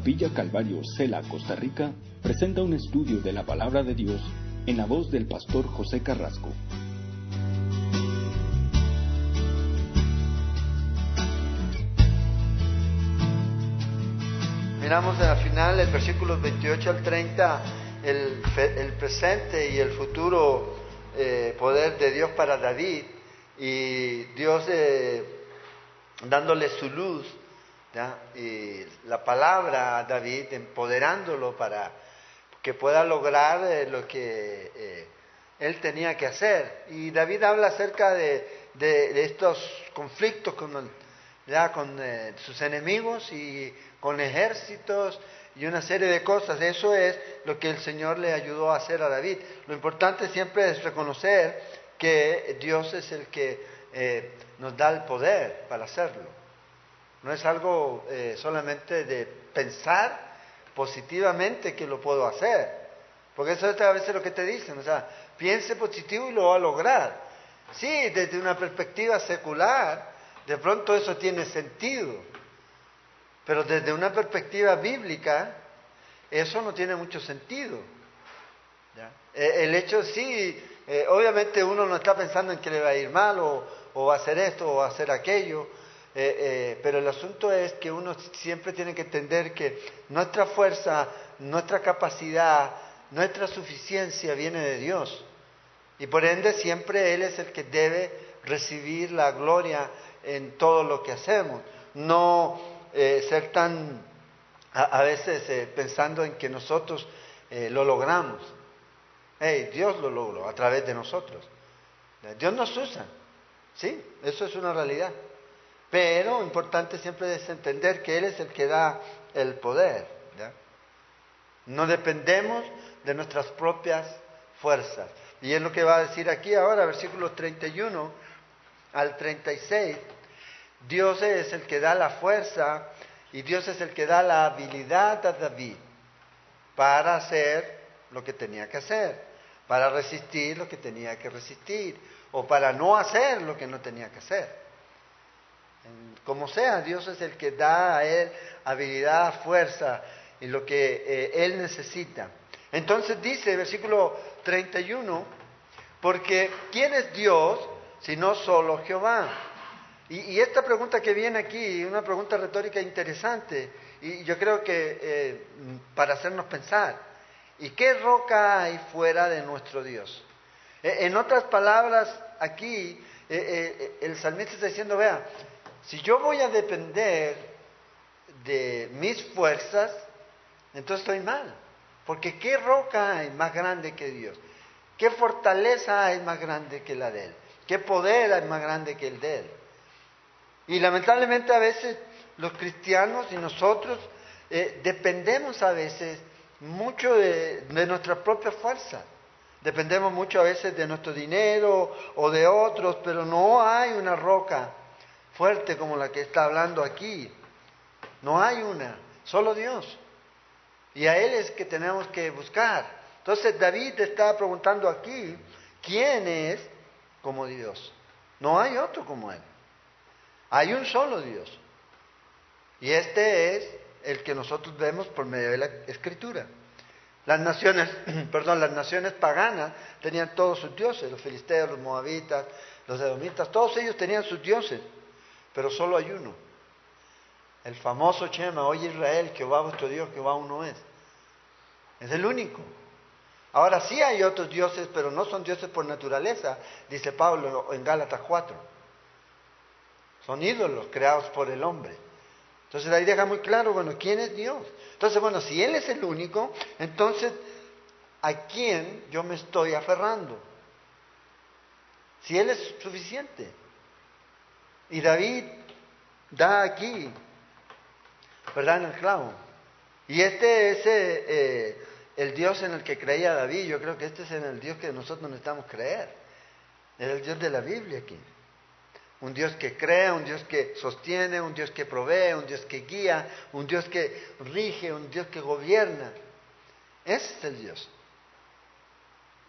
Capilla Calvario Cela, Costa Rica, presenta un estudio de la palabra de Dios en la voz del pastor José Carrasco. Miramos en la final, el versículos 28 al 30, el, el presente y el futuro eh, poder de Dios para David y Dios eh, dándole su luz y la palabra a David, empoderándolo para que pueda lograr eh, lo que eh, él tenía que hacer. Y David habla acerca de, de, estos conflictos con, ya, con eh, sus enemigos y con ejércitos y una serie de cosas. Eso es lo que el Señor le ayudó a hacer a David. Lo importante siempre es reconocer que Dios es el que nos da el poder para hacerlo. No es algo eh, solamente de pensar positivamente que lo puedo hacer. Porque eso es a veces lo que te dicen. O sea, piense positivo y lo va a lograr. Sí, desde una perspectiva secular, de pronto eso tiene sentido. Pero desde una perspectiva bíblica, eso no tiene mucho sentido. E, el hecho sí, eh, obviamente uno no está pensando en que le va a ir mal o, o va a hacer esto o va a hacer aquello, eh, eh, pero el asunto es que uno siempre tiene que entender que nuestra fuerza, nuestra capacidad, nuestra suficiencia viene de Dios. Y por ende siempre Él es el que debe recibir la gloria en todo lo que hacemos. No eh, ser tan, a, veces pensando en que nosotros lo logramos. Hey, Dios lo logró a través de nosotros. Dios nos usa. ¿Sí? Eso es una realidad. Pero importante siempre es entender que Él es el que da el poder. No dependemos de nuestras propias fuerzas. Y es lo que va a decir aquí ahora, versículos 31 al 36. Dios es el que da la fuerza y Dios es el que da la habilidad a David para hacer lo que tenía que hacer, para resistir lo que tenía que resistir, o para no hacer lo que no tenía que hacer. Como sea, Dios es el que da a él habilidad, fuerza y lo que eh, él necesita. Entonces dice, versículo 31, porque ¿quién es Dios si no solo Jehová? Y, esta pregunta que viene aquí, una pregunta retórica interesante, y yo creo que eh, para hacernos pensar, ¿y qué roca hay fuera de nuestro Dios? E, en otras palabras, aquí eh, el salmista está diciendo, vea, si yo voy a depender de mis fuerzas, entonces estoy mal. Porque ¿qué roca hay más grande que Dios? ¿Qué fortaleza hay más grande que la de Él? ¿Qué poder hay más grande que el de Él? Y lamentablemente a veces los cristianos y nosotros eh, dependemos a veces mucho de, de nuestra propia fuerza. Dependemos mucho a veces de nuestro dinero o de otros, pero no hay una roca fuerte como la que está hablando aquí. No hay una, solo Dios. Y a Él es que tenemos que buscar. Entonces David está preguntando aquí, ¿quién es como Dios? No hay otro como Él. Hay un solo Dios. Y este es el que nosotros vemos por medio de la escritura. Las naciones, perdón, las naciones paganas tenían todos sus dioses, los filisteos, los moabitas, los edomitas, todos ellos tenían sus dioses pero solo hay uno. El famoso Chema, oye Israel, Jehová vuestro Dios, Jehová uno es. Es el único. Ahora sí hay otros dioses, pero no son dioses por naturaleza, dice Pablo en Gálatas 4. Son ídolos creados por el hombre. Entonces ahí deja muy claro, bueno, ¿quién es Dios? Entonces, bueno, si Él es el único, entonces, ¿a quién yo me estoy aferrando? Si Él es suficiente. Y David da aquí, ¿verdad? En el clavo. Y este es eh, eh, el Dios en el que creía David. Yo creo que este es el Dios que nosotros necesitamos creer. Es el Dios de la Biblia aquí. Un Dios que crea, un Dios que sostiene, un Dios que provee, un Dios que guía, un Dios que rige, un Dios que gobierna. Ese es el Dios.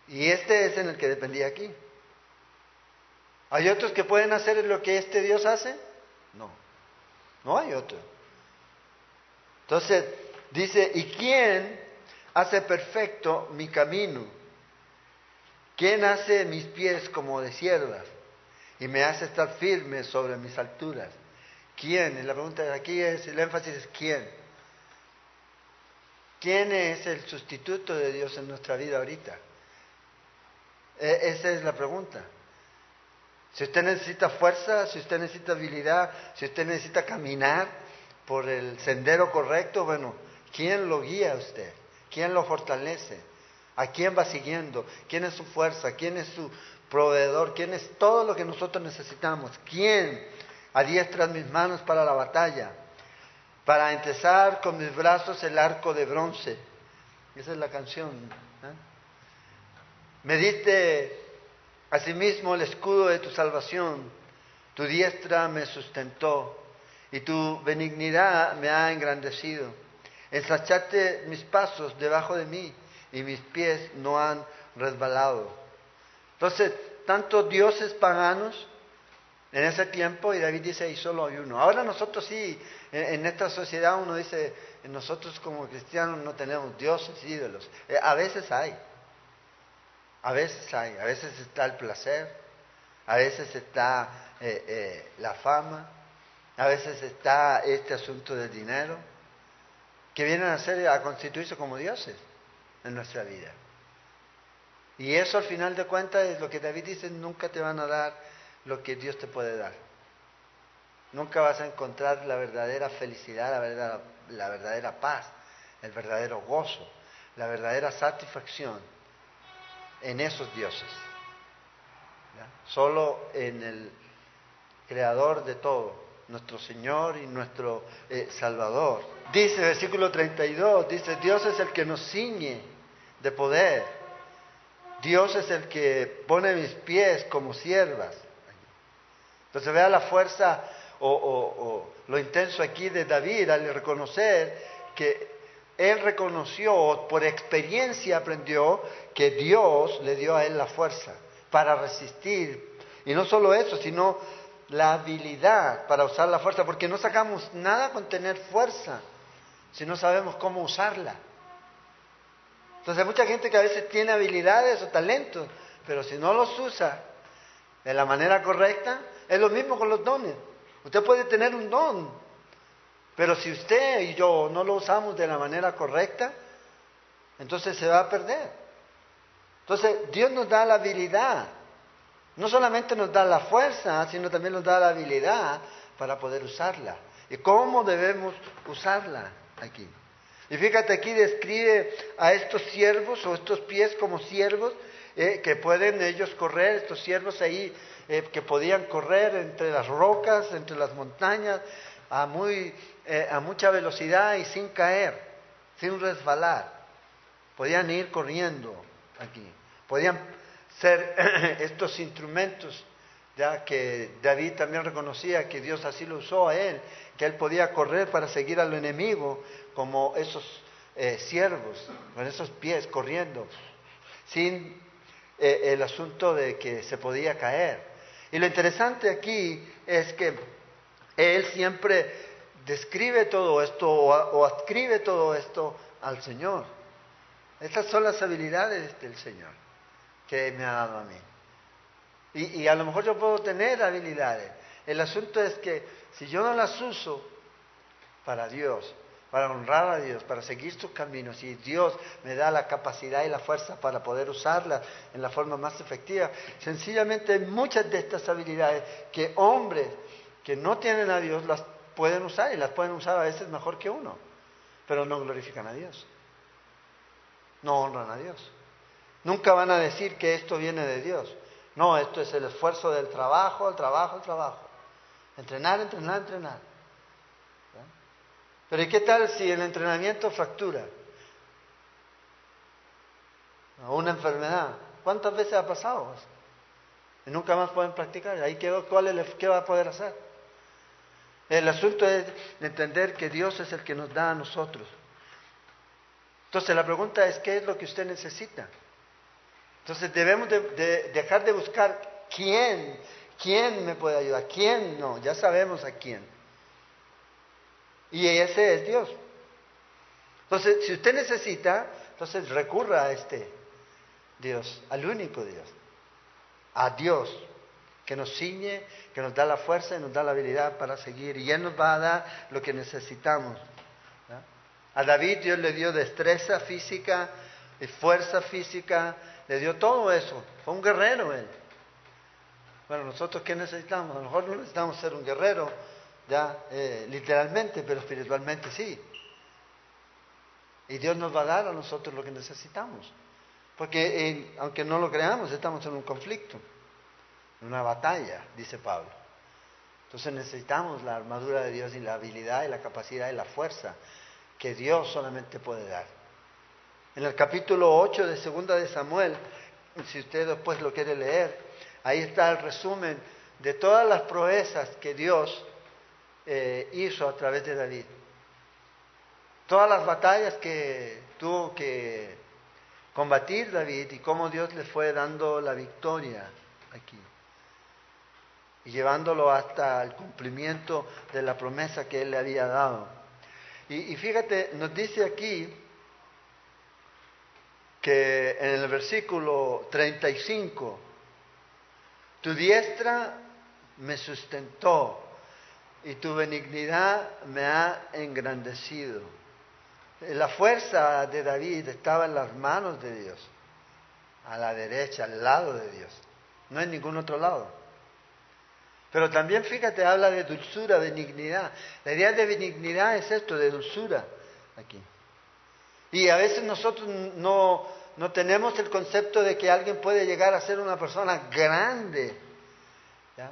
Y este es en el que dependía aquí. ¿Hay otros que pueden hacer lo que este Dios hace? No, no hay otro. Entonces, Dice, ¿y quién hace perfecto mi camino? ¿Quién hace mis pies como de siervas y me hace estar firme sobre mis alturas? ¿Quién? Y la pregunta aquí es, el énfasis es ¿quién? ¿Quién es el sustituto de Dios en nuestra vida ahorita? E, esa es la pregunta. Si usted necesita fuerza, si usted necesita habilidad, si usted necesita caminar por el sendero correcto, bueno, ¿quién lo guía a usted? ¿Quién lo fortalece? ¿A quién va siguiendo? ¿Quién es su fuerza? ¿Quién es su proveedor? ¿Quién es todo lo que nosotros necesitamos? ¿Quién adiestra mis manos para la batalla? Para empezar con mis brazos el arco de bronce. Esa es la canción. ¿eh? Me diste asimismo el escudo de tu salvación. Tu diestra me sustentó y tu benignidad me ha engrandecido. Ensachaste mis pasos debajo de mí y mis pies no han resbalado. Entonces, tantos dioses paganos en ese tiempo, y David dice, y solo hay uno. Ahora nosotros sí, en, esta sociedad uno dice, nosotros como cristianos no tenemos dioses, ídolos. Eh, a veces hay, a veces hay, a veces está el placer, a veces está eh, eh, la fama, a veces está este asunto del dinero, que vienen a ser, a constituirse como dioses en nuestra vida. Y eso al final de cuentas es lo que David dice, nunca te van a dar lo que Dios te puede dar. Nunca vas a encontrar la verdadera felicidad, la la verdadera paz, el verdadero gozo, la verdadera satisfacción en esos dioses. Solo en el creador de todo, nuestro Señor y nuestro eh, Salvador. Dice, versículo 32, dice, Dios es el que nos ciñe de poder. Dios es el que pone mis pies como siervas. Entonces vea la fuerza o, lo intenso aquí de David al reconocer que él reconoció, por experiencia aprendió, que Dios le dio a él la fuerza para resistir. Y no solo eso, sino la habilidad para usar la fuerza, porque no sacamos nada con tener fuerza si no sabemos cómo usarla. Entonces hay mucha gente que a veces tiene habilidades o talentos, pero si no los usa de la manera correcta, es lo mismo con los dones. Usted puede tener un don, pero si usted y yo no lo usamos de la manera correcta, entonces se va a perder. Entonces Dios nos da la habilidad. No solamente nos da la fuerza, sino también nos da la habilidad para poder usarla. ¿Y cómo debemos usarla aquí? Y fíjate, aquí describe a estos siervos o estos pies como siervos eh, que pueden ellos correr, estos siervos ahí eh, que podían correr entre las rocas, entre las montañas, a, muy, eh, a mucha velocidad y sin caer, sin resbalar. Podían ir corriendo aquí. Podían ser estos instrumentos ya que David también reconocía que Dios así lo usó a él, que él podía correr para seguir al enemigo como esos eh, siervos, con esos pies corriendo, sin eh, el asunto de que se podía caer. Y lo interesante aquí es que él siempre describe todo esto o, o adscribe todo esto al Señor. Estas son las habilidades del Señor que me ha dado a mí. Y, a lo mejor yo puedo tener habilidades. El asunto es que si yo no las uso para Dios, para honrar a Dios, para seguir sus caminos, y Dios me da la capacidad y la fuerza para poder usarlas en la forma más efectiva, sencillamente muchas de estas habilidades que hombres que no tienen a Dios las pueden usar y las pueden usar a veces mejor que uno, pero no glorifican a Dios, no honran a Dios. Nunca van a decir que esto viene de Dios. No, esto es el esfuerzo del trabajo, el trabajo, el trabajo. Entrenar, entrenar, entrenar. Pero ¿y qué tal si el entrenamiento fractura? Una enfermedad. ¿Cuántas veces ha pasado? Y nunca más pueden practicar. Ahí quedó, ¿cuál ¿qué va a poder hacer? El asunto es entender que Dios es el que nos da a nosotros. Entonces la pregunta es, ¿qué es lo que usted necesita? Entonces debemos de, dejar de buscar quién, quién me puede ayudar, quién no, ya sabemos a quién. Y ese es Dios. Entonces, si usted necesita, entonces recurra a este Dios, al único Dios, a Dios, que nos ciñe, que nos da la fuerza y nos da la habilidad para seguir. Y Él nos va a dar lo que necesitamos. A David Dios le dio destreza física, y fuerza física, le dio todo eso. Fue un guerrero Él. Bueno, nosotros qué necesitamos? A lo mejor no necesitamos ser un guerrero, eh, literalmente, pero espiritualmente sí. Y Dios nos va a dar a nosotros lo que necesitamos. Porque aunque no lo creamos, estamos en un conflicto, una batalla, dice Pablo. Entonces necesitamos la armadura de Dios y la habilidad y la capacidad y la fuerza que Dios solamente puede dar. En el capítulo 8 de Segunda de Samuel, si usted después lo quiere leer, ahí está el resumen de todas las proezas que Dios eh, hizo a través de David. Todas las batallas que tuvo que combatir David y cómo Dios le fue dando la victoria aquí. Llevándolo hasta el cumplimiento de la promesa que él le había dado. Y, y fíjate, nos dice aquí que en el versículo 35, tu diestra me sustentó y tu benignidad me ha engrandecido. La fuerza de David estaba en las manos de Dios, a la derecha, al lado de Dios, no en ningún otro lado. Pero también fíjate, habla de dulzura, benignidad. La idea de benignidad es esto, de dulzura aquí. Y a veces nosotros no, no tenemos el concepto de que alguien puede llegar a ser una persona grande ¿ya?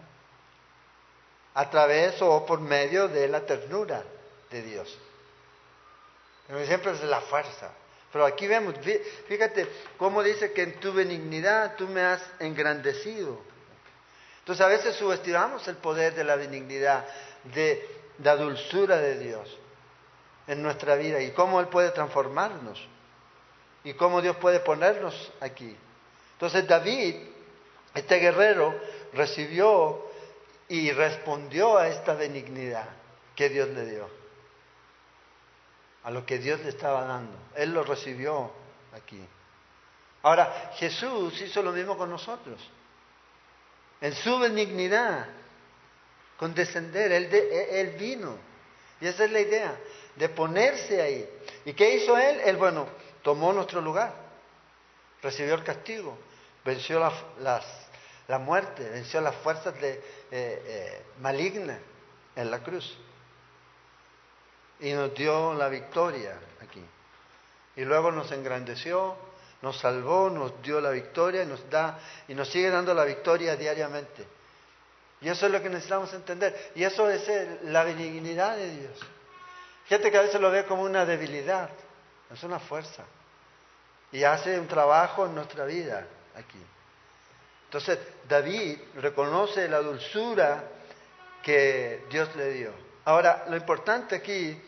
a través o por medio de la ternura de Dios siempre es la fuerza. Pero aquí vemos, fíjate cómo dice que en tu benignidad tú me has engrandecido. Entonces a veces subestimamos el poder de la benignidad, de la dulzura de Dios en nuestra vida y cómo Él puede transformarnos y cómo Dios puede ponernos aquí. Entonces David, este guerrero, recibió y respondió a esta benignidad que Dios le dio a lo que Dios le estaba dando. Él lo recibió aquí. Ahora, Jesús hizo lo mismo con nosotros. En su benignidad, con descender, él, él vino. Y esa es la idea, de ponerse ahí. ¿Y qué hizo Él? Él, bueno, tomó nuestro lugar, recibió el castigo, venció la, la muerte, venció las fuerzas de, eh, eh, malignas en la cruz y nos dio la victoria aquí. Y luego nos engrandeció, nos salvó, nos dio la victoria y nos da y nos sigue dando la victoria diariamente. Y eso es lo que necesitamos entender. Y eso es la benignidad de Dios. Fíjate que a veces lo ve como una debilidad, es una fuerza. Y hace un trabajo en nuestra vida aquí. Entonces, David reconoce la dulzura que Dios le dio. Ahora, lo importante aquí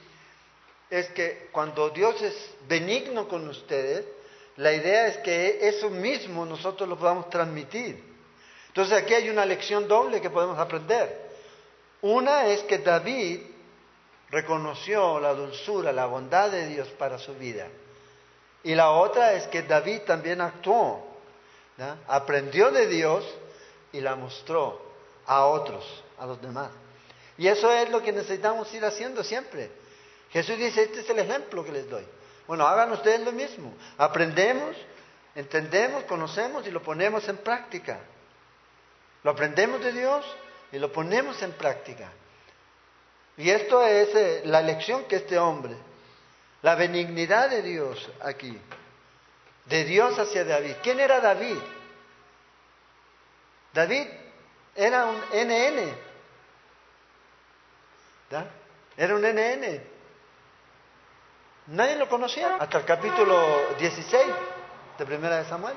es que cuando Dios es benigno con ustedes, la idea es que eso mismo nosotros lo podamos transmitir. Entonces aquí hay una lección doble que podemos aprender. Una es que David reconoció la dulzura, la bondad de Dios para su vida. Y la otra es que David también actuó, aprendió de Dios y la mostró a otros, a los demás. Y eso es lo que necesitamos ir haciendo siempre. Jesús dice, este es el ejemplo que les doy. Bueno, hagan ustedes lo mismo. Aprendemos, entendemos, conocemos y lo ponemos en práctica. Lo aprendemos de Dios y lo ponemos en práctica. Y esto es eh, la lección que este hombre, la benignidad de Dios aquí, de Dios hacia David. ¿Quién era David? David era un NN. Era un NN. Nadie lo conocía hasta el capítulo 16 de Primera de Samuel.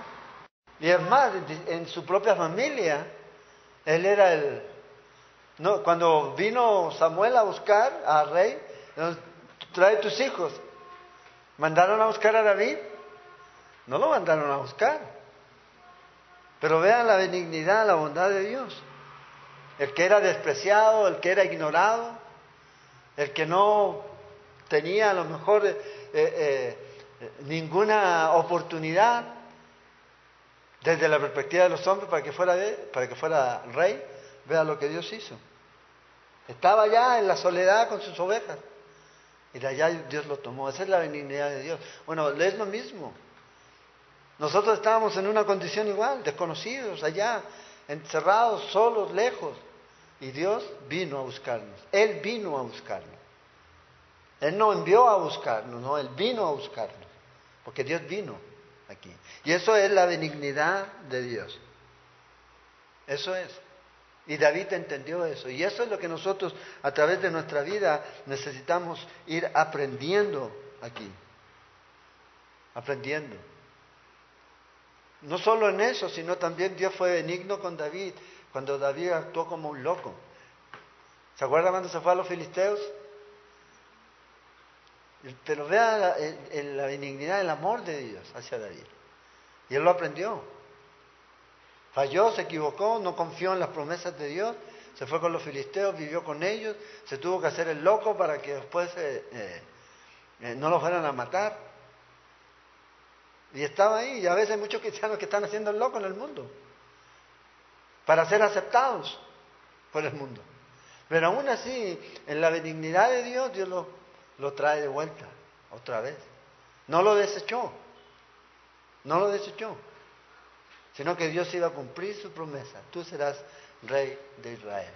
Y es más, en su propia familia, él era el... No, cuando vino Samuel a buscar al rey, trae tus hijos. ¿Mandaron a buscar a David? No lo mandaron a buscar. Pero vean la benignidad, la bondad de Dios. El que era despreciado, el que era ignorado, el que no tenía a lo mejor eh, eh, ninguna oportunidad desde la perspectiva de los hombres para que fuera, para que fuera rey. Vea lo que Dios hizo. Estaba allá en la soledad con sus ovejas. Y de allá Dios lo tomó. Esa es la benignidad de Dios. Bueno, es lo mismo. Nosotros estábamos en una condición igual, desconocidos, allá, encerrados, solos, lejos. Y Dios vino a buscarnos. Él vino a buscarnos. Él no envió a buscarnos, no, Él vino a buscarnos. Porque Dios vino aquí. Y eso es la benignidad de Dios. Eso es. Y David entendió eso. Y eso es lo que nosotros a través de nuestra vida necesitamos ir aprendiendo aquí. Aprendiendo. No solo en eso, sino también Dios fue benigno con David cuando David actuó como un loco. ¿Se acuerdan cuando se fue a los filisteos? Pero vea la, la benignidad, el amor de Dios hacia David. Y él lo aprendió. Falló, se equivocó, no confió en las promesas de Dios, se fue con los filisteos, vivió con ellos, se tuvo que hacer el loco para que después eh, eh, eh, no lo fueran a matar. Y estaba ahí, y a veces hay muchos cristianos que están haciendo el loco en el mundo, para ser aceptados por el mundo. Pero aún así, en la benignidad de Dios, Dios lo, lo trae de vuelta, otra vez. No lo desechó, no lo desechó sino que Dios iba a cumplir su promesa. Tú serás rey de Israel.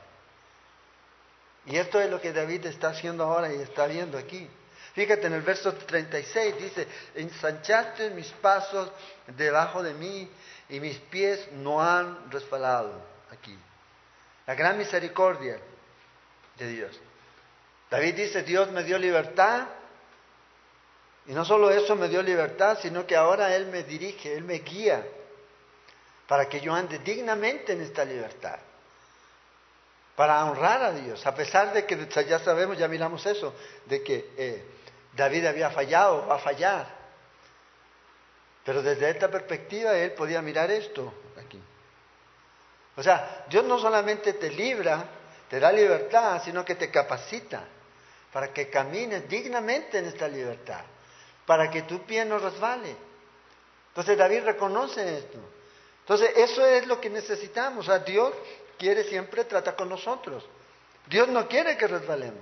Y esto es lo que David está haciendo ahora y está viendo aquí. Fíjate en el verso 36, dice, ensanchaste mis pasos debajo de mí y mis pies no han resbalado aquí. La gran misericordia de Dios. David dice, Dios me dio libertad y no solo eso me dio libertad, sino que ahora Él me dirige, Él me guía para que yo ande dignamente en esta libertad, para honrar a Dios, a pesar de que ya sabemos, ya miramos eso, de que eh, David había fallado, va a fallar. Pero desde esta perspectiva él podía mirar esto aquí. O sea, Dios no solamente te libra, te da libertad, sino que te capacita para que camines dignamente en esta libertad, para que tu pie no resbale. Entonces David reconoce esto. Entonces, eso es lo que necesitamos. O sea, Dios quiere siempre tratar con nosotros. Dios no quiere que resbalemos.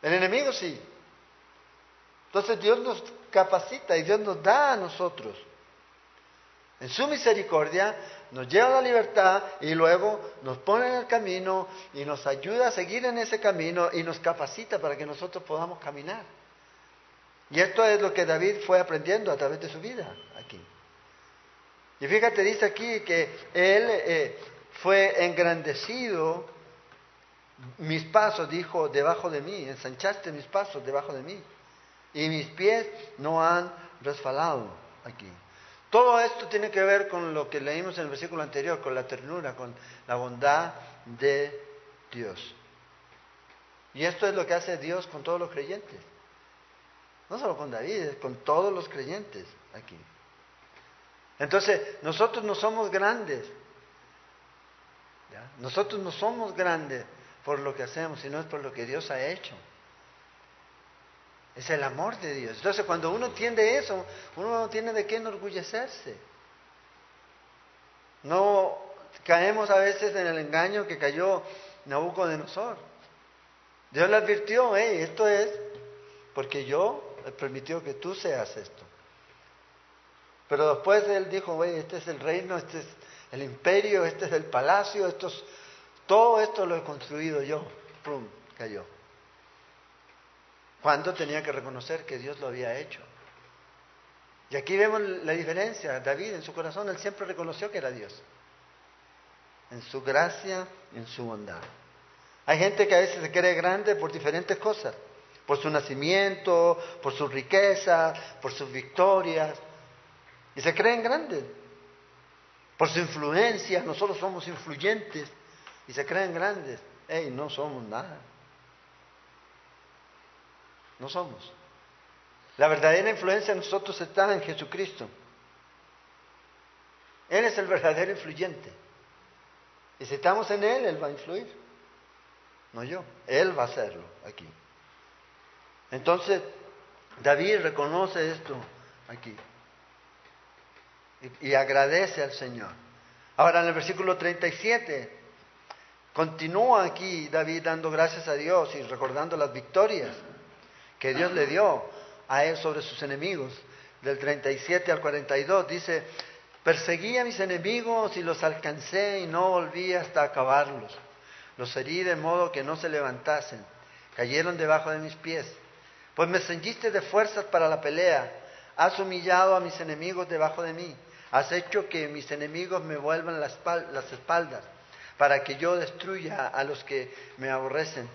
El enemigo sí. Entonces Dios nos capacita y Dios nos da a nosotros. En su misericordia nos lleva a la libertad y luego nos pone en el camino y nos ayuda a seguir en ese camino y nos capacita para que nosotros podamos caminar. Y esto es lo que David fue aprendiendo a través de su vida aquí. Y fíjate, dice aquí que Él eh, fue engrandecido, mis pasos, dijo, debajo de mí, ensanchaste mis pasos debajo de mí, y mis pies no han resbalado aquí. Todo esto tiene que ver con lo que leímos en el versículo anterior, con la ternura, con la bondad de Dios. Y esto es lo que hace Dios con todos los creyentes. No solo con David, con todos los creyentes aquí. Entonces, nosotros no somos grandes. Nosotros no somos grandes por lo que hacemos, sino es por lo que Dios ha hecho. Es el amor de Dios. Entonces, cuando uno entiende eso, uno no tiene de qué enorgullecerse. No caemos a veces en el engaño que cayó Nabucodonosor. Dios le advirtió, hey, esto es porque yo he permitido que tú seas esto. Pero después él dijo, güey, este es el reino, este es el imperio, este es el palacio, esto todo esto lo he construido yo. ¡Pum! Cayó. Cuando tenía que reconocer que Dios lo había hecho. Y aquí vemos la diferencia. David en su corazón, él siempre reconoció que era Dios. En su gracia, en su bondad. Hay gente que a veces se cree grande por diferentes cosas. Por su nacimiento, por su riqueza, por sus victorias. Y se creen grandes. Por su influencia, nosotros somos influyentes y se creen grandes. ¡Ey, no somos nada! No somos. La verdadera influencia en nosotros está en Jesucristo. Él es el verdadero influyente. Y si estamos en Él, Él va a influir. No yo. Él va a hacerlo aquí. Entonces, David reconoce esto aquí y, y agradece al Señor. Ahora en el versículo 37 continúa aquí David dando gracias a Dios y recordando las victorias que Dios le dio a él sobre sus enemigos. Del 37 al 42 dice, perseguí a mis enemigos y los alcancé y no volví hasta acabarlos. Los herí de modo que no se levantasen, cayeron debajo de mis pies. Pues me ceñiste de fuerzas para la pelea, has humillado a mis enemigos debajo de mí, has hecho que mis enemigos me vuelvan las espaldas, para que yo destruya a los que me aborrecen.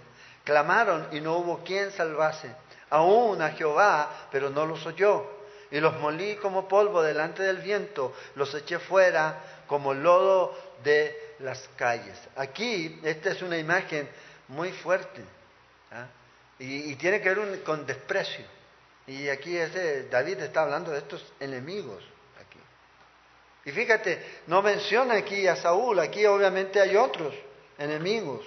Clamaron y no hubo quien salvase aún a Jehová, pero no los oyó. Y los molí como polvo delante del viento, los eché fuera como lodo de las calles. Aquí, esta es una imagen muy fuerte ¿ah? y, tiene que ver con desprecio. Y aquí David está hablando de estos enemigos. Aquí. Y fíjate, no menciona aquí a Saúl, aquí obviamente hay otros enemigos.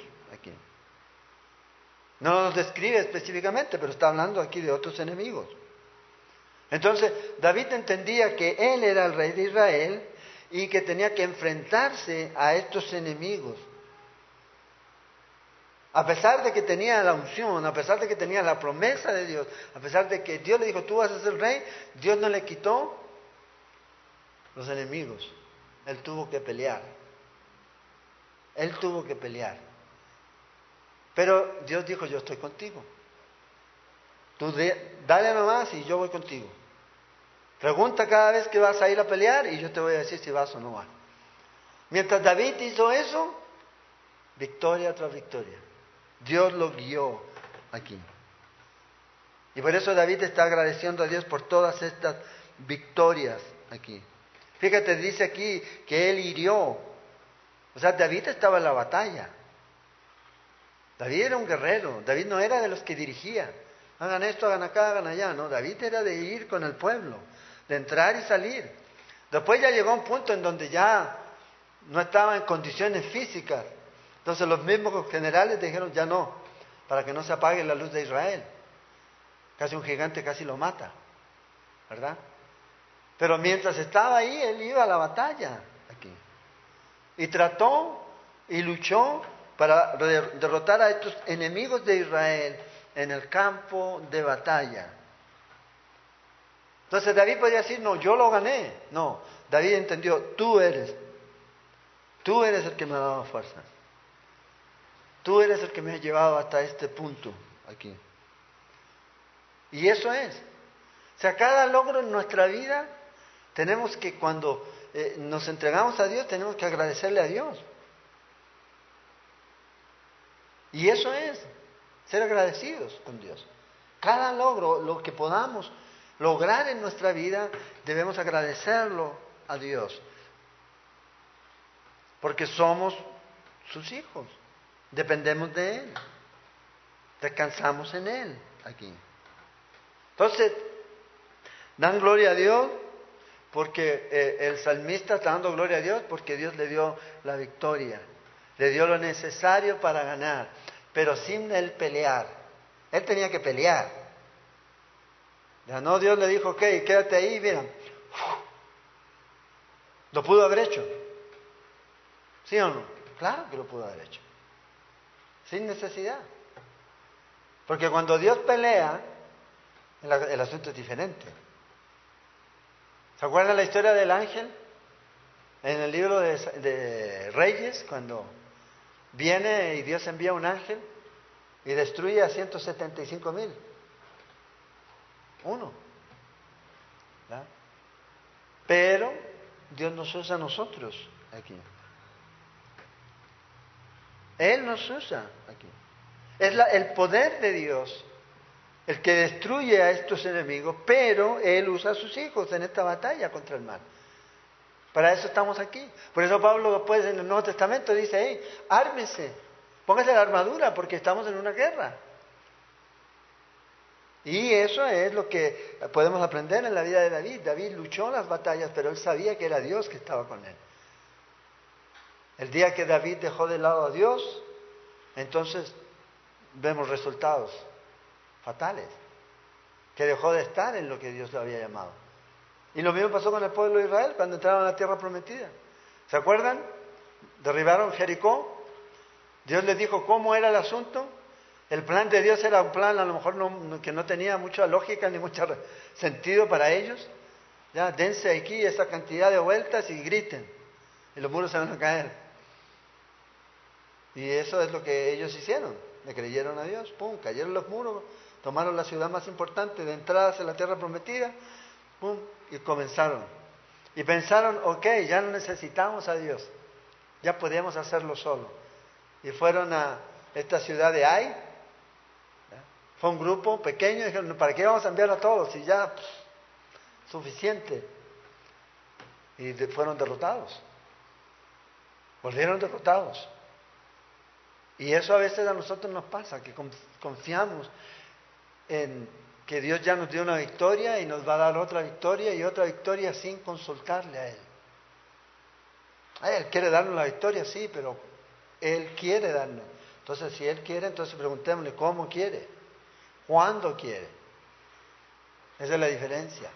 No los describe específicamente, pero está hablando aquí de otros enemigos. Entonces, David entendía que él era el rey de Israel y que tenía que enfrentarse a estos enemigos. A pesar de que tenía la unción, a pesar de que tenía la promesa de Dios, a pesar de que Dios le dijo, tú vas a ser rey, Dios no le quitó los enemigos. Él tuvo que pelear. Él tuvo que pelear. Pero Dios dijo, yo estoy contigo. Tú dale nomás y yo voy contigo. Pregunta cada vez que vas a ir a pelear y yo te voy a decir si vas o no vas. Mientras David hizo eso, victoria tras victoria. Dios lo guió aquí. Y por eso David está agradeciendo a Dios por todas estas victorias aquí. Fíjate, dice aquí que él hirió. O sea, David estaba en la batalla. David era un guerrero, David no era de los que dirigía. Hagan esto, hagan acá, hagan allá. No, David era de ir con el pueblo, de entrar y salir. Después ya llegó un punto en donde ya no estaba en condiciones físicas. Entonces los mismos generales dijeron, ya no, para que no se apague la luz de Israel. Casi un gigante casi lo mata, ¿verdad? Pero mientras estaba ahí, él iba a la batalla aquí. Y trató y luchó para derrotar a estos enemigos de Israel en el campo de batalla. Entonces David podía decir, no, yo lo gané. No, David entendió, tú eres, tú eres el que me ha dado fuerza. Tú eres el que me ha llevado hasta este punto aquí. Y eso es. O sea, cada logro en nuestra vida tenemos que cuando eh, nos entregamos a Dios, tenemos que agradecerle a Dios. Y eso es ser agradecidos con Dios. Cada logro, lo que podamos lograr en nuestra vida, debemos agradecerlo a Dios. Porque somos sus hijos. Dependemos de Él. Descansamos en Él aquí. Entonces, dan gloria a Dios porque eh, el salmista está dando gloria a Dios porque Dios le dio la victoria. Le dio lo necesario para ganar pero sin él pelear. Él tenía que pelear. Ya no, Dios le dijo, ok, quédate ahí, mira. Lo pudo haber hecho. ¿Sí o no? Claro que lo pudo haber hecho. Sin necesidad. Porque cuando Dios pelea, el, asunto es diferente. ¿Se acuerdan la historia del ángel? En el libro de Reyes, cuando Viene y Dios envía un ángel y destruye a 175 mil. Uno. Pero Dios nos usa a nosotros aquí. Él nos usa aquí. Es el poder de Dios el que destruye a estos enemigos, pero Él usa a sus hijos en esta batalla contra el mal. Para eso estamos aquí. Por eso Pablo después en el Nuevo Testamento dice, hey, ármese, póngase la armadura porque estamos en una guerra. Y eso es lo que podemos aprender en la vida de David. David luchó las batallas, pero él sabía que era Dios que estaba con él. El día que David dejó de lado a Dios, entonces vemos resultados fatales. que dejó de estar en lo que Dios le había llamado. Y lo mismo pasó con el pueblo de Israel cuando entraron a la tierra prometida. ¿Se acuerdan? Derribaron Jericó. Dios les dijo cómo era el asunto. El plan de Dios era un plan a lo mejor que no tenía mucha lógica ni mucho sentido para ellos. Ya, dense aquí esa cantidad de vueltas y griten. Y los muros se van a caer. Y eso es lo que ellos hicieron. Le creyeron a Dios. Pum, cayeron los muros. Tomaron la ciudad más importante de entradas en la tierra prometida. Pum, y comenzaron. Y pensaron, ok, ya no necesitamos a Dios. Ya podíamos hacerlo solo. Y fueron a esta ciudad de Ai, fue un grupo pequeño y dijeron, ¿para qué vamos a enviar a todos? Si ya, suficiente. Y fueron derrotados. Volvieron derrotados. Y eso a veces a nosotros nos pasa, que confiamos en que Dios ya nos dio una victoria y nos va a dar otra victoria y otra victoria sin consultarle a Él. Él quiere darnos la victoria, sí, pero Él quiere darnos. Entonces, si Él quiere, entonces preguntémosle cómo quiere cuando quiere. Esa es la diferencia.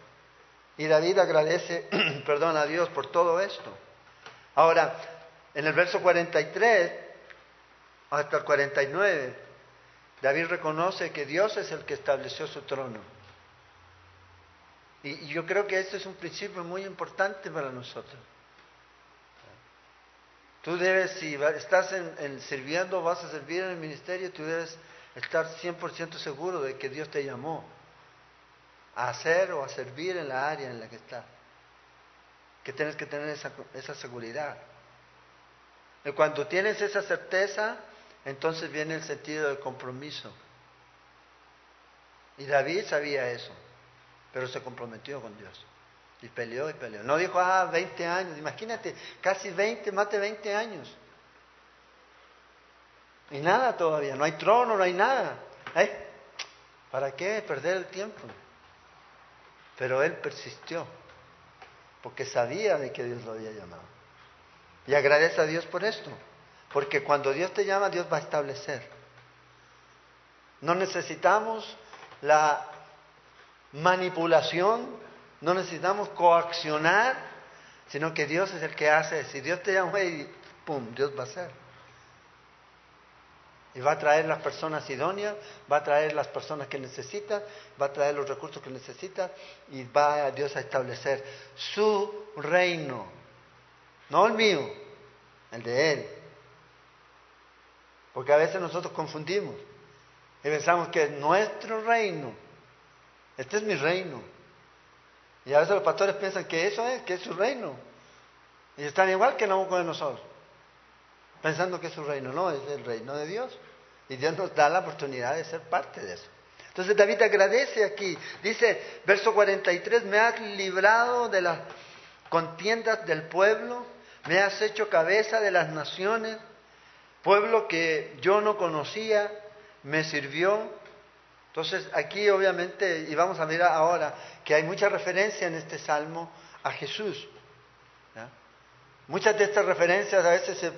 Y David agradece, perdón, a Dios por todo esto. Ahora, en el verso 43 hasta el 49, David reconoce que Dios es el que estableció su trono. Y, yo creo que este es un principio muy importante para nosotros. Tú debes, si estás en, sirviendo, vas a servir en el ministerio, tú debes estar 100% seguro de que Dios te llamó a hacer o a servir en la área en la que estás. Que tienes que tener esa, esa seguridad. Y cuando tienes esa certeza, entonces viene el sentido del compromiso. Y David sabía eso, pero se comprometió con Dios. Y peleó y peleó. No dijo, ah, 20 años. Imagínate, casi 20, más de 20 años. Y nada todavía, no hay trono, no hay nada. ¿Eh? ¿Para qué perder el tiempo? Pero él persistió, porque sabía de que Dios lo había llamado. Y agradece a Dios por esto, porque cuando Dios te llama, Dios va a establecer. No necesitamos la manipulación, no necesitamos coaccionar, sino que Dios es el que hace. Si Dios te llama y pum, Dios va a hacer. Y va a traer las personas idóneas, va a traer las personas que necesita, va a traer los recursos que necesita y va a Dios a establecer su reino. No el mío, el de Él. Porque a veces nosotros confundimos y pensamos que es nuestro reino, este es mi reino. Y a veces los pastores piensan que eso es, que es su reino. Y están igual que no con nosotros pensando que es su reino. No, es el reino de Dios. Y Dios nos da la oportunidad de ser parte de eso. Entonces David agradece aquí. Dice, verso 43, me has librado de las contiendas del pueblo, me has hecho cabeza de las naciones, pueblo que yo no conocía, me sirvió. Entonces aquí obviamente, y vamos a mirar ahora, que hay mucha referencia en este salmo a Jesús. Muchas de estas referencias a veces se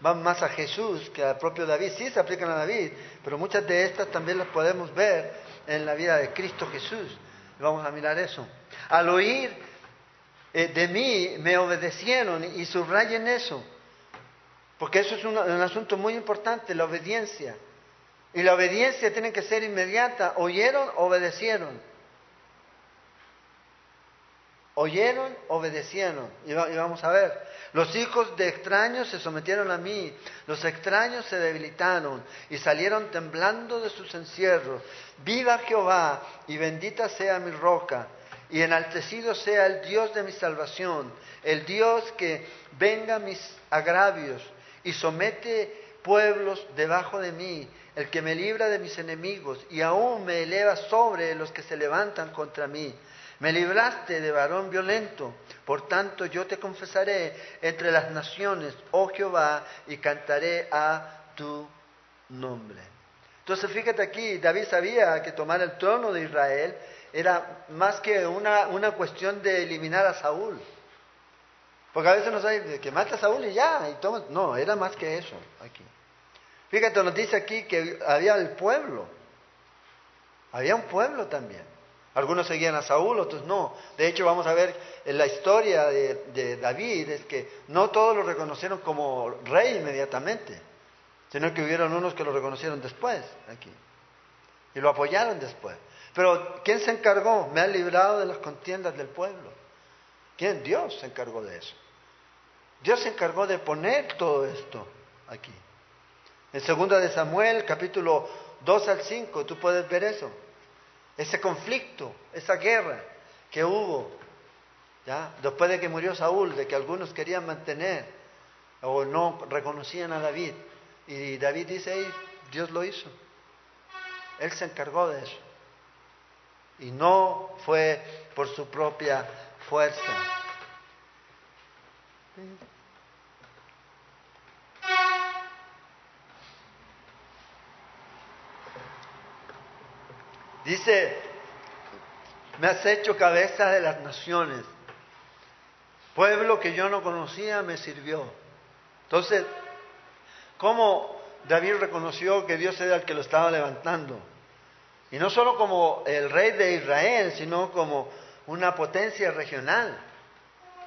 van más a Jesús que al propio David. Sí se aplican a David, pero muchas de estas también las podemos ver en la vida de Cristo Jesús. Vamos a mirar eso. Al oír eh, de mí me obedecieron y subrayen eso, porque eso es un, un asunto muy importante, la obediencia. Y la obediencia tiene que ser inmediata. Oyeron, obedecieron. Oyeron, obedecieron. Y vamos a ver. Los hijos de extraños se sometieron a mí. Los extraños se debilitaron y salieron temblando de sus encierros. Viva Jehová y bendita sea mi roca. Y enaltecido sea el Dios de mi salvación. El Dios que venga mis agravios y somete pueblos debajo de mí. El que me libra de mis enemigos y aún me eleva sobre los que se levantan contra mí. Me libraste de varón violento, por tanto yo te confesaré entre las naciones, oh Jehová, y cantaré a tu nombre. Entonces fíjate aquí, David sabía que tomar el trono de Israel era más que una, una cuestión de eliminar a Saúl. Porque a veces nos hay que mata a Saúl y ya, y toma. No, era más que eso aquí. Fíjate, nos dice aquí que había el pueblo. Había un pueblo también. Algunos seguían a Saúl, otros no. De hecho, vamos a ver en la historia de, David, es que no todos lo reconocieron como rey inmediatamente, sino que hubieron unos que lo reconocieron después, aquí. Y lo apoyaron después. Pero, ¿quién se encargó? Me ha librado de las contiendas del pueblo. ¿Quién? Dios se encargó de eso. Dios se encargó de poner todo esto aquí. En segunda de Samuel, capítulo 2 al 5, tú puedes ver eso ese conflicto, esa guerra que hubo, ¿ya? después de que murió Saúl, de que algunos querían mantener o no reconocían a David. Y David dice, Dios lo hizo. Él se encargó de eso. Y no fue por su propia fuerza. Dice, me has hecho cabeza de las naciones. Pueblo que yo no conocía me sirvió. Entonces, ¿cómo David reconoció que Dios era el que lo estaba levantando? Y no solo como el rey de Israel, sino como una potencia regional.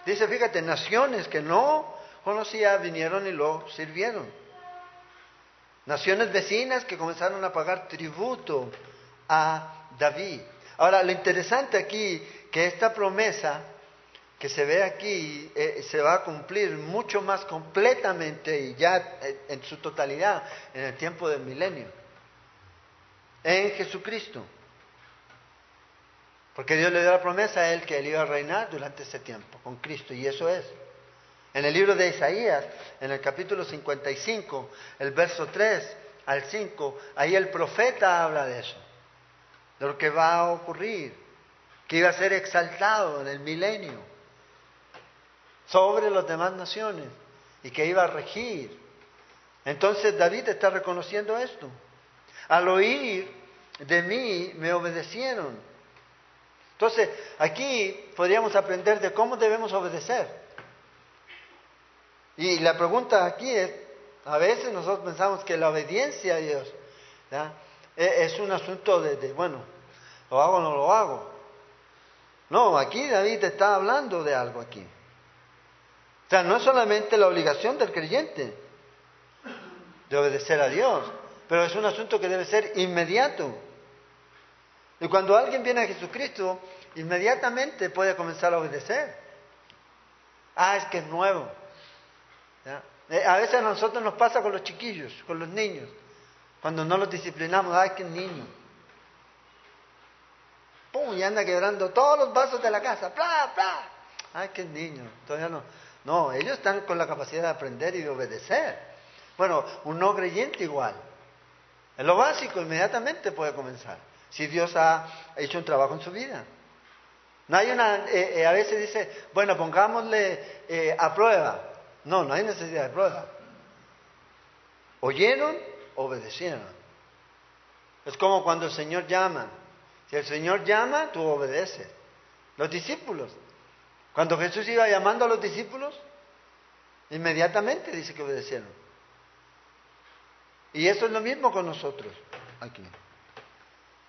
Dice, fíjate, naciones que no conocía vinieron y lo sirvieron. Naciones vecinas que comenzaron a pagar tributo a David. Ahora, lo interesante aquí, que esta promesa que se ve aquí eh, se va a cumplir mucho más completamente y ya eh, en su totalidad en el tiempo del milenio, en Jesucristo. Porque Dios le dio la promesa a él que él iba a reinar durante ese tiempo con Cristo, y eso es. En el libro de Isaías, en el capítulo 55, el verso 3 al 5, ahí el profeta habla de eso de lo que va a ocurrir, que iba a ser exaltado en el milenio sobre las demás naciones y que iba a regir. Entonces David está reconociendo esto. Al oír de mí me obedecieron. Entonces aquí podríamos aprender de cómo debemos obedecer. Y la pregunta aquí es, a veces nosotros pensamos que la obediencia a Dios e, es un asunto de, bueno, ¿lo hago o no lo hago? No, aquí David está hablando de algo aquí. O sea, no es solamente la obligación del creyente de obedecer a Dios, pero es un asunto que debe ser inmediato. Y cuando alguien viene a Jesucristo, inmediatamente puede comenzar a obedecer. Ah, es que es nuevo. Eh, a veces a nosotros nos pasa con los chiquillos, con los niños. Cuando no los disciplinamos, ay, qué niño. ¡Pum! Y anda quebrando todos los vasos de la casa. ¡Pla, pla! Ay, qué niño. Todavía no. No, ellos están con la capacidad de aprender y de obedecer. Bueno, un no creyente igual. En lo básico, inmediatamente puede comenzar. Si Dios ha hecho un trabajo en su vida. No hay una, eh, eh, a veces dice, bueno, pongámosle eh, a prueba. No, no hay necesidad de prueba. Oyeron, obedecieron. Es como cuando el Señor llama. Si el Señor llama, tú obedeces. Los discípulos. Cuando Jesús iba llamando a los discípulos, inmediatamente dice que obedecieron. Y eso es lo mismo con nosotros aquí.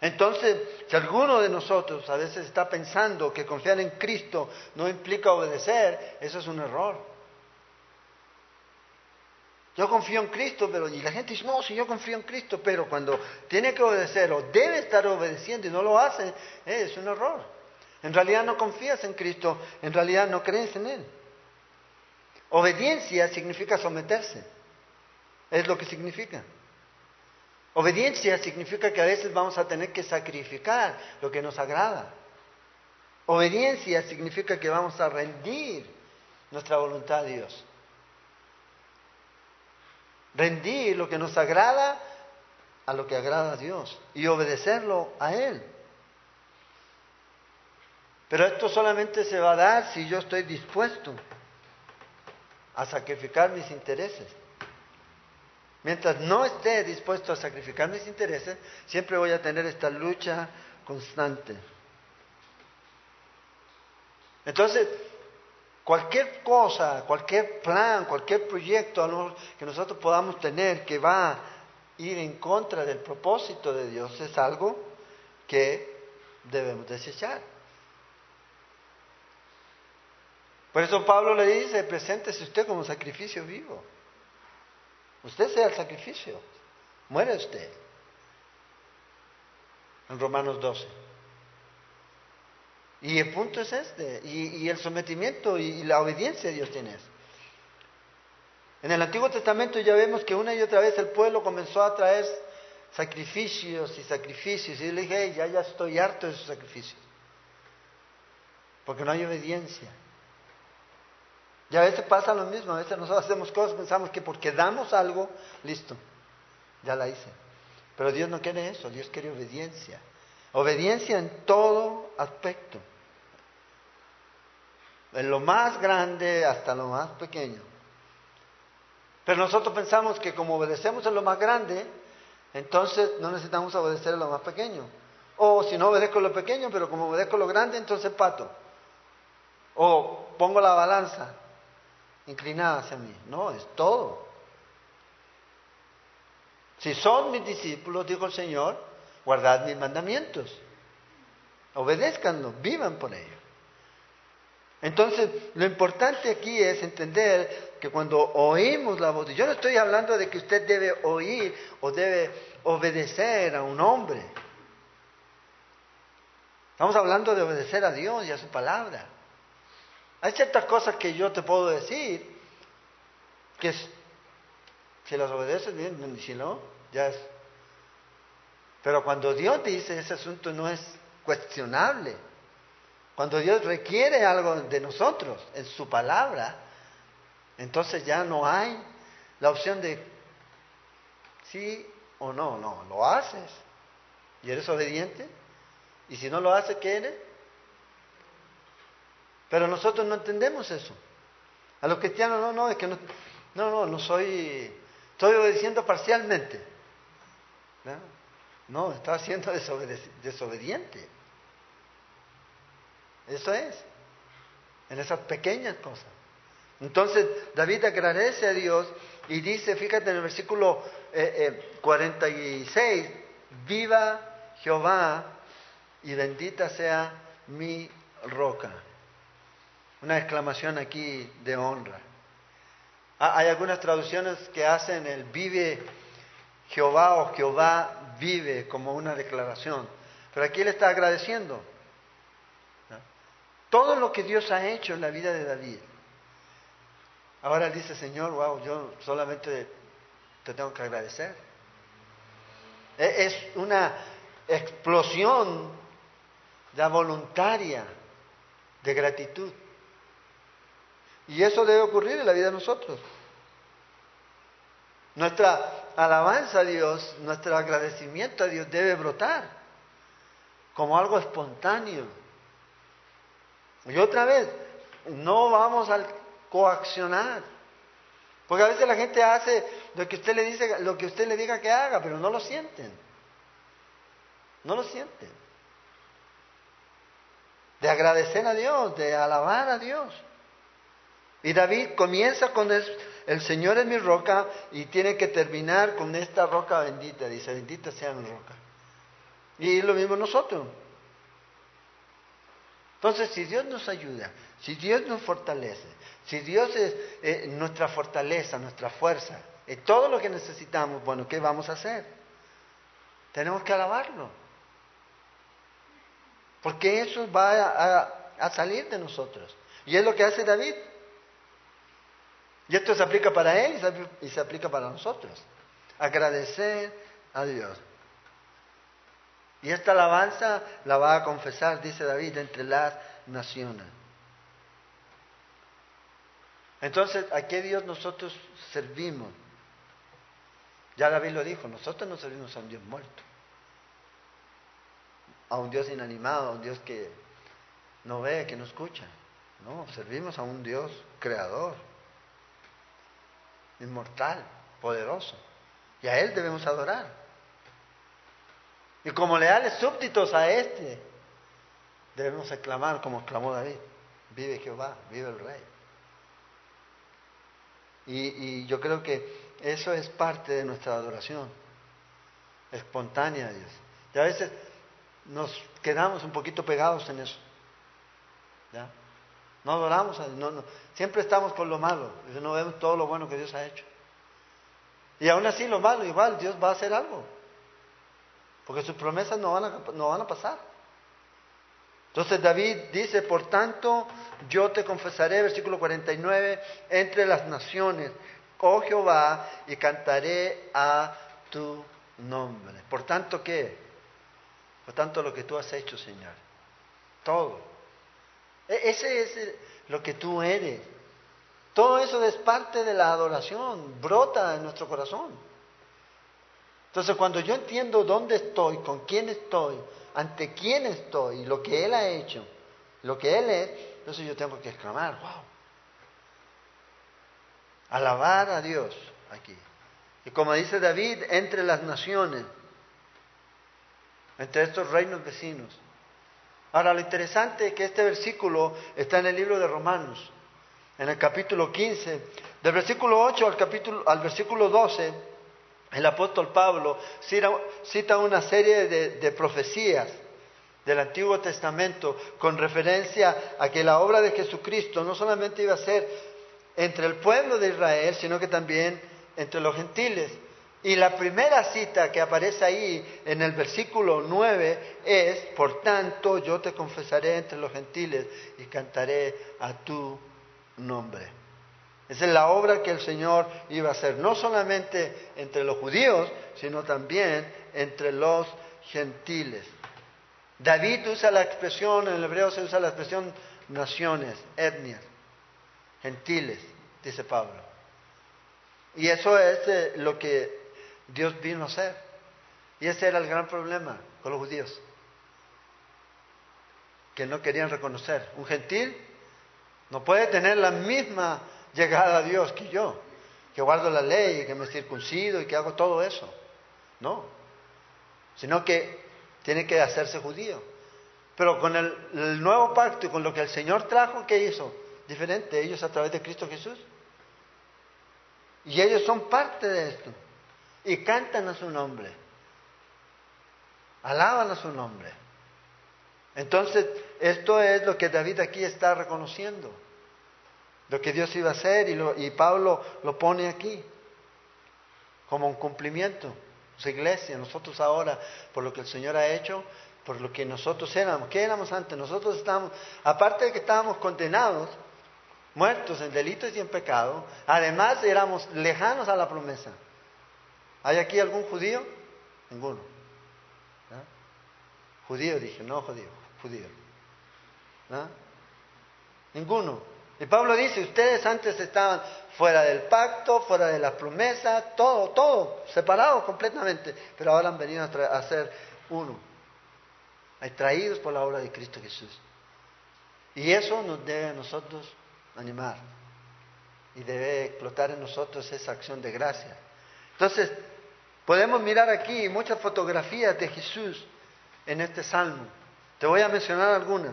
Entonces, si alguno de nosotros a veces está pensando que confiar en Cristo no implica obedecer, eso es un error. Yo confío en Cristo, pero y la gente dice, no, si yo confío en Cristo, pero cuando tiene que obedecer o debe estar obedeciendo y no lo hace, eh, es un error. En realidad no confías en Cristo, en realidad no crees en Él. Obediencia significa someterse, es lo que significa. Obediencia significa que a veces vamos a tener que sacrificar lo que nos agrada. Obediencia significa que vamos a rendir nuestra voluntad a Dios rendir lo que nos agrada a lo que agrada a Dios y obedecerlo a Él. Pero esto solamente se va a dar si yo estoy dispuesto a sacrificar mis intereses. Mientras no esté dispuesto a sacrificar mis intereses, siempre voy a tener esta lucha constante. Entonces, Cualquier cosa, cualquier plan, cualquier proyecto que nosotros podamos tener que va a ir en contra del propósito de Dios es algo que debemos desechar. Por eso Pablo le dice, preséntese usted como sacrificio vivo. Usted sea el sacrificio. Muere usted. En Romanos 12. Y el punto es este. Y, el sometimiento y, la obediencia Dios tiene. En el Antiguo Testamento ya vemos que una y otra vez el pueblo comenzó a traer sacrificios y sacrificios. Y yo le dije, ya, ya estoy harto de esos sacrificios. Porque no hay obediencia. Y a veces pasa lo mismo, a veces nosotros hacemos cosas, pensamos que porque damos algo, listo, ya la hice. Pero Dios no quiere eso, Dios quiere obediencia. Obediencia en todo aspecto. En lo más grande hasta lo más pequeño. Pero nosotros pensamos que como obedecemos en lo más grande, entonces no necesitamos obedecer en lo más pequeño. O si no obedezco en lo pequeño, pero como obedezco en lo grande, entonces pato. O pongo la balanza inclinada hacia mí. No, es todo. Si son mis discípulos, dijo el Señor, guardad mis mandamientos. Obedézcanlo, vivan por ello. Entonces, lo importante aquí es entender que cuando oímos la voz, yo no estoy hablando de que usted debe oír o debe obedecer a un hombre. Estamos hablando de obedecer a Dios y a su palabra. Hay ciertas cosas que yo te puedo decir que si las obedeces bien, si no, ya es. Pero cuando Dios dice ese asunto no es cuestionable. Cuando Dios requiere algo de nosotros en su palabra, entonces ya no hay la opción de sí o no, no, lo haces. Y eres obediente. Y si no lo haces, ¿qué eres? Pero nosotros no entendemos eso. A los cristianos no, no, es que no, no, no, no soy, estoy obedeciendo parcialmente. No, no está siendo desobediente. Eso es, en esas pequeñas cosas. Entonces David agradece a Dios y dice, fíjate en el versículo 46, eh, eh, viva Jehová y bendita sea mi roca. Una exclamación aquí de honra. Ah, hay algunas traducciones que hacen el vive Jehová o Jehová vive como una declaración. Pero aquí él está agradeciendo todo lo que Dios ha hecho en la vida de David. Ahora él dice, Señor, wow, yo solamente te tengo que agradecer. E, es una explosión ya voluntaria de gratitud. Y eso debe ocurrir en la vida de nosotros. Nuestra alabanza a Dios, nuestro agradecimiento a Dios debe brotar como algo espontáneo. Y otra vez, no vamos a coaccionar. Porque a veces la gente hace lo que usted le dice, lo que usted le diga que haga, pero no lo sienten. No lo sienten. De agradecer a Dios, de alabar a Dios. Y David comienza con el, Señor es mi roca y tiene que terminar con esta roca bendita. Dice, bendita sea mi roca. Y lo mismo nosotros. Entonces, si Dios nos ayuda, si Dios nos fortalece, si Dios es eh, nuestra fortaleza, nuestra fuerza, eh, todo lo que necesitamos, bueno, ¿qué vamos a hacer? Tenemos que alabarlo. Porque eso va a salir de nosotros. Y es lo que hace David. Y esto se aplica para él y se aplica para nosotros. Agradecer a Dios. Y esta alabanza la va a confesar, dice David, entre las naciones. Entonces, ¿a qué Dios nosotros servimos? Ya David lo dijo, nosotros no servimos a un Dios muerto, a un Dios inanimado, a un Dios que no ve, que no escucha. No, servimos a un Dios creador, inmortal, poderoso. Y a Él debemos adorar. Y como leales súbditos a este, debemos exclamar como exclamó David, vive Jehová, vive el Rey. Y, yo creo que eso es parte de nuestra adoración, espontánea Dios. Y a veces nos quedamos un poquito pegados en eso. ¿Ya? No adoramos, no, no, siempre estamos con lo malo, no vemos todo lo bueno que Dios ha hecho. Y aún así lo malo, igual Dios va a hacer algo, porque sus promesas no van a, no van a pasar. Entonces David dice, por tanto, yo te confesaré, versículo 49, entre las naciones, oh Jehová, y cantaré a tu nombre. Por tanto, ¿qué? Por tanto, lo que tú has hecho, Señor. Todo. E, ese es lo que tú eres. Todo eso es parte de la adoración, brota en nuestro corazón. Entonces, cuando yo entiendo dónde estoy, con quién estoy, ante quién estoy, lo que Él ha hecho, lo que Él es, entonces yo tengo que exclamar, wow. Alabar a Dios aquí. Y como dice David, entre las naciones, entre estos reinos vecinos. Ahora, lo interesante es que este versículo está en el libro de Romanos, en el capítulo 15. Del versículo 8 al, capítulo, al versículo 12, el apóstol Pablo cita, una serie de, de profecías del Antiguo Testamento con referencia a que la obra de Jesucristo no solamente iba a ser entre el pueblo de Israel, sino que también entre los gentiles. Y la primera cita que aparece ahí en el versículo 9 es, por tanto yo te confesaré entre los gentiles y cantaré a tu nombre. Esa es la obra que el Señor iba a hacer, no solamente entre los judíos, sino también entre los gentiles. David usa la expresión, en el hebreo se usa la expresión naciones, etnias, gentiles, dice Pablo. Y eso es eh, lo que Dios vino a hacer. Y ese era el gran problema con los judíos, que no querían reconocer. Un gentil no puede tener la misma llegada a Dios que yo, que guardo la ley, que me circuncido y que hago todo eso. No, sino que tiene que hacerse judío. Pero con el, el nuevo pacto y con lo que el Señor trajo, ¿qué hizo? Diferente, ellos a través de Cristo Jesús. Y ellos son parte de esto y cantan a su nombre. Alaban a su nombre. Entonces, esto es lo que David aquí está reconociendo. Lo que Dios iba a hacer y, y Pablo lo pone aquí como un cumplimiento. Su iglesia, nosotros ahora, por lo que el Señor ha hecho, por lo que nosotros éramos. ¿Qué éramos antes? Nosotros estábamos, aparte de que estábamos condenados, muertos en delitos y en pecado, además éramos lejanos a la promesa. ¿Hay aquí algún judío? Ninguno. Judío, dije, no judío, judío. Ninguno. Y Pablo dice, ustedes antes estaban fuera del pacto, fuera de la promesa, todo, todo, separados completamente, pero ahora han venido a, ser uno, traídos por la obra de Cristo Jesús. Y eso nos debe a nosotros animar y debe explotar en nosotros esa acción de gracia. Entonces, podemos mirar aquí muchas fotografías de Jesús en este salmo. Te voy a mencionar algunas.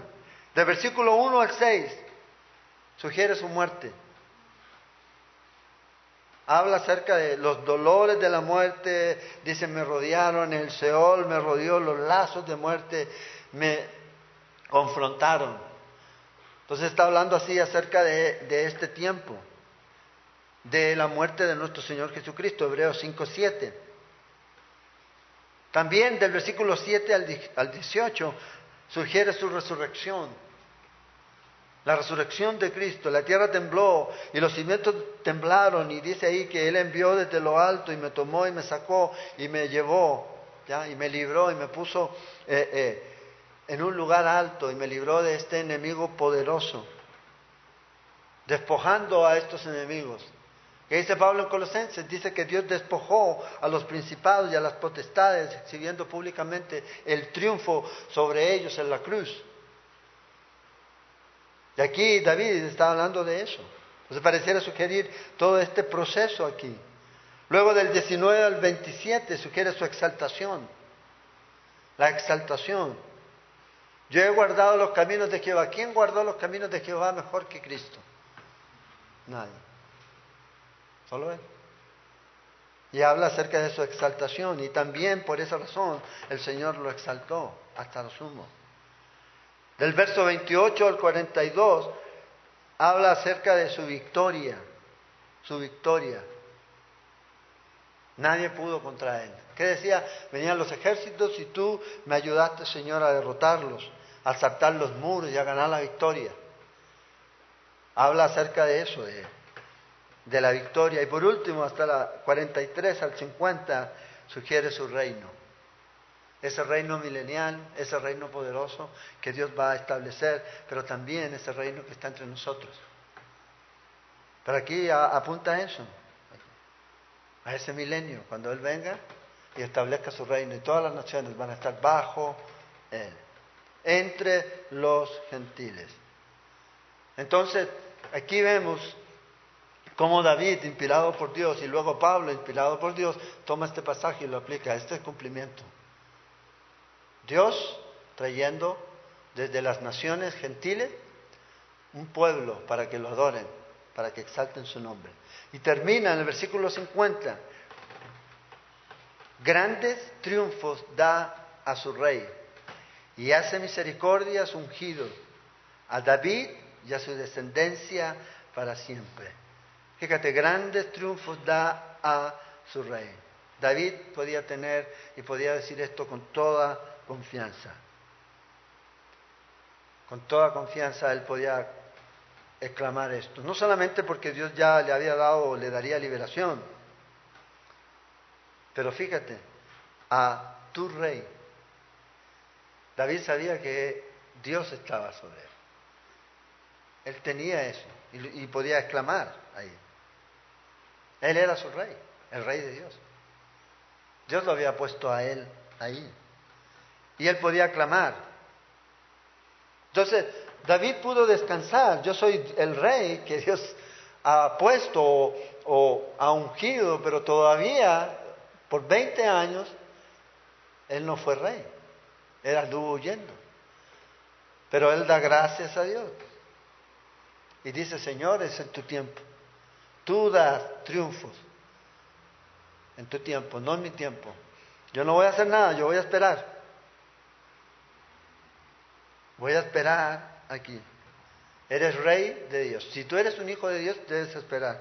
Del versículo 1 al 6, sugiere su muerte. Habla acerca de los dolores de la muerte, dice, me rodearon, el Seol me rodeó, los lazos de muerte me confrontaron. Entonces está hablando así acerca de, este tiempo, de la muerte de nuestro Señor Jesucristo, Hebreos 5.7. También del versículo 7 al, al 18 sugiere su resurrección. La resurrección de Cristo, la tierra tembló y los cimientos temblaron y dice ahí que Él envió desde lo alto y me tomó y me sacó y me llevó, ¿ya? y me libró y me puso eh, eh, en un lugar alto y me libró de este enemigo poderoso, despojando a estos enemigos. ¿Qué dice Pablo en Colosenses? Dice que Dios despojó a los principados y a las potestades, exhibiendo públicamente el triunfo sobre ellos en la cruz. Y aquí David está hablando de eso. Entonces pareciera sugerir todo este proceso aquí. Luego del 19 al 27 sugiere su exaltación. La exaltación. Yo he guardado los caminos de Jehová. ¿Quién guardó los caminos de Jehová mejor que Cristo? Nadie. Solo Él. Y habla acerca de su exaltación. Y también por esa razón el Señor lo exaltó hasta lo sumo. Del verso 28 al 42 habla acerca de su victoria. Su victoria. Nadie pudo contra él. ¿Qué decía? Venían los ejércitos y tú me ayudaste, Señor, a derrotarlos, a saltar los muros y a ganar la victoria. Habla acerca de eso, de, de la victoria. Y por último, hasta la 43 al 50, sugiere su reino. Ese reino milenial, ese reino poderoso que Dios va a establecer, pero también ese reino que está entre nosotros. Pero aquí apunta a eso a ese milenio, cuando Él venga y establezca su reino y todas las naciones van a estar bajo Él, entre los gentiles. Entonces, aquí vemos cómo David, inspirado por Dios, y luego Pablo, inspirado por Dios, toma este pasaje y lo aplica este cumplimiento. Dios trayendo desde las naciones gentiles un pueblo para que lo adoren, para que exalten su nombre. Y termina en el versículo 50. Grandes triunfos da a su rey y hace misericordia su ungido, a David y a su descendencia para siempre. Fíjate, grandes triunfos da a su rey. David podía tener y podía decir esto con toda confianza. Con toda confianza él podía exclamar esto. No solamente porque Dios ya le había dado o le daría liberación, pero fíjate, a tu rey. David sabía que Dios estaba sobre él. Él tenía eso y, y podía exclamar ahí. Él era su rey, el rey de Dios. Dios lo había puesto a él ahí. Y él podía clamar. Entonces, David pudo descansar. Yo soy el rey que Dios ha puesto o, ha ungido, pero todavía por 20 años él no fue rey. Él anduvo huyendo. Pero él da gracias a Dios. Y dice, Señor, es en tu tiempo. Tú das triunfos en tu tiempo, no en mi tiempo. Yo no voy a hacer nada, yo voy a esperar. Voy a esperar aquí. Eres rey de Dios. Si tú eres un hijo de Dios, debes esperar.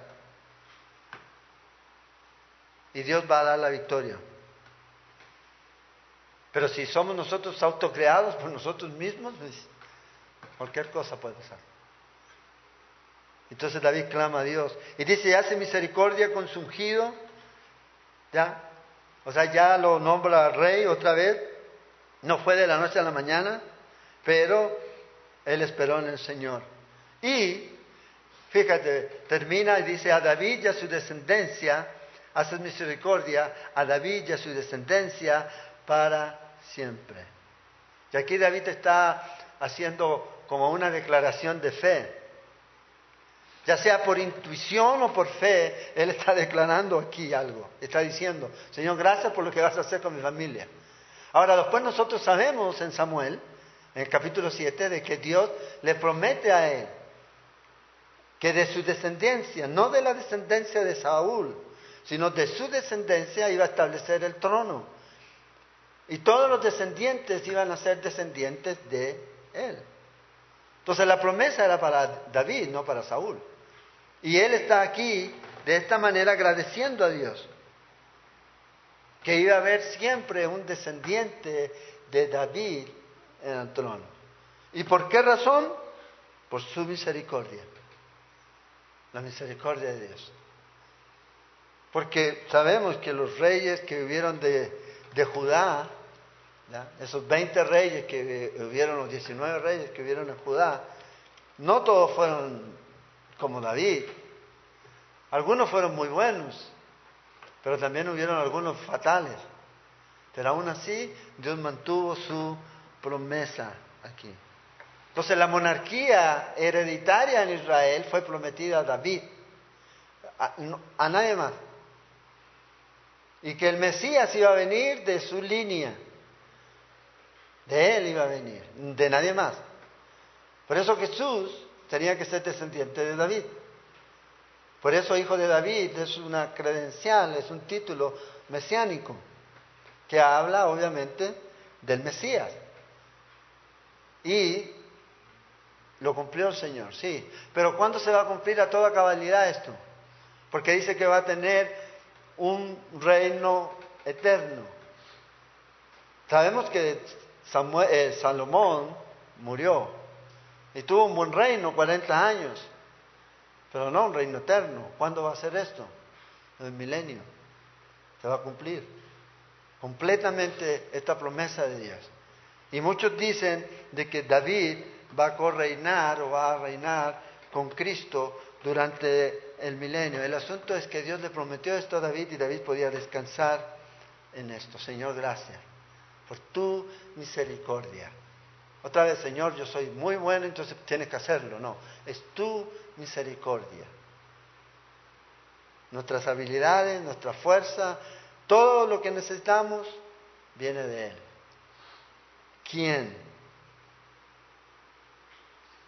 Y Dios va a dar la victoria. Pero si somos nosotros autocreados por nosotros mismos, pues, cualquier cosa puede pasar. Entonces David clama a Dios y dice, hace misericordia con su ungido, ¿ya? O sea, ya lo nombra rey otra vez, no fue de la noche a la mañana, pero él esperó en el Señor. Y, fíjate, termina y dice a David y a su descendencia, hace misericordia a David y a su descendencia para siempre. Y aquí David está haciendo como una declaración de fe. Ya sea por intuición o por fe, Él está declarando aquí algo. Está diciendo, Señor, gracias por lo que vas a hacer con mi familia. Ahora, después nosotros sabemos en Samuel en el capítulo 7, de que Dios le promete a él que de su descendencia, no de la descendencia de Saúl, sino de su descendencia iba a establecer el trono. Y todos los descendientes iban a ser descendientes de él. Entonces la promesa era para David, no para Saúl. Y él está aquí de esta manera agradeciendo a Dios, que iba a haber siempre un descendiente de David en el trono. ¿Y por qué razón? Por su misericordia. La misericordia de Dios. Porque sabemos que los reyes que vivieron de, Judá, esos 20 reyes que vivieron, los 19 reyes que vivieron en Judá, no todos fueron como David. Algunos fueron muy buenos, pero también hubieron algunos fatales. Pero aún así, Dios mantuvo su promesa aquí. Entonces la monarquía hereditaria en Israel fue prometida a David, a, nadie más. Y que el Mesías iba a venir de su línea. De él iba a venir, de nadie más. Por eso Jesús tenía que ser descendiente de David. Por eso hijo de David es una credencial, es un título mesiánico, que habla obviamente del Mesías. Y lo cumplió el Señor, sí. Pero ¿cuándo se va a cumplir a toda cabalidad esto? Porque dice que va a tener un reino eterno. Sabemos que eh, Salomón murió y tuvo un buen reino, 40 años, pero no un reino eterno. ¿Cuándo va a ser esto? El milenio. Se va a cumplir completamente esta promesa de Dios. Y muchos dicen de que David va a correinar o va a reinar con Cristo durante el milenio. El asunto es que Dios le prometió esto a David y David podía descansar en esto. Señor, gracias por tu misericordia. Otra vez, Señor, yo soy muy bueno, entonces tienes que hacerlo. No, es tu misericordia. Nuestras habilidades, nuestra fuerza, todo lo que necesitamos viene de Él. ¿Quién?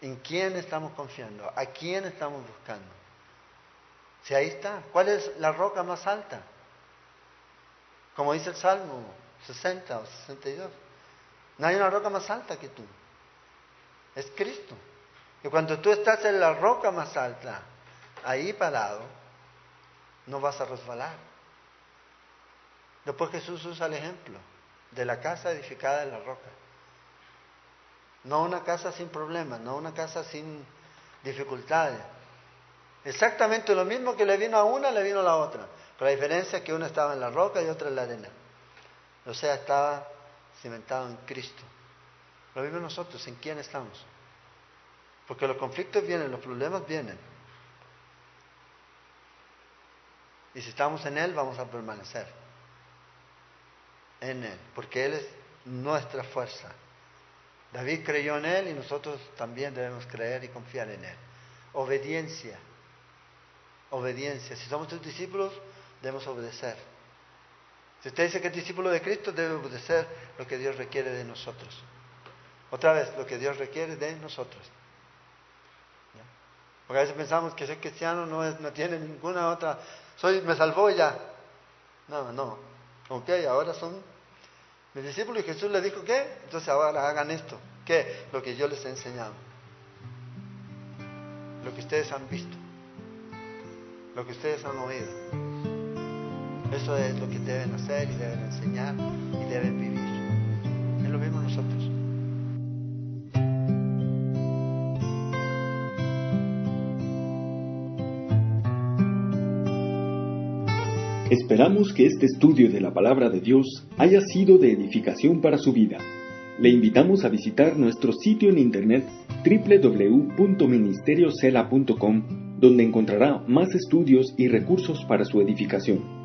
¿En quién estamos confiando? ¿A quién estamos buscando? Si ahí está, ¿cuál es la roca más alta? Como dice el Salmo 60 o 62. No hay una roca más alta que tú. Es Cristo. Y cuando tú estás en la roca más alta, ahí parado, no vas a resbalar. Después Jesús usa el ejemplo de la casa edificada en la roca. No una casa sin problemas, no una casa sin dificultades. Exactamente lo mismo que le vino a una, le vino a la otra. Pero la diferencia es que una estaba en la roca y otra en la arena. O sea, estaba cimentado en Cristo. Lo mismo nosotros, ¿en quién estamos? Porque los conflictos vienen, los problemas vienen. Y si estamos en Él, vamos a permanecer. En Él, porque Él es nuestra fuerza. David creyó en Él y nosotros también debemos creer y confiar en Él. Obediencia. Obediencia. Si somos sus discípulos, debemos obedecer. Si usted dice que es discípulo de Cristo, debe obedecer lo que Dios requiere de nosotros. Otra vez, lo que Dios requiere de nosotros. Porque a veces pensamos que ser cristiano no, es, no tiene ninguna otra. Soy, me salvó ya. No, no. Ok, ahora son mis discípulos y Jesús les dijo, ¿qué? Entonces ahora hagan esto. ¿Qué? Lo que yo les he enseñado. Lo que ustedes han visto. Lo que ustedes han oído. Eso es lo que deben hacer y deben enseñar y deben vivir. Es lo mismo nosotros. Esperamos que este estudio de la palabra de Dios haya sido de edificación para su vida. Le invitamos a visitar nuestro sitio en internet www.ministeriocela.com donde encontrará más estudios y recursos para su edificación.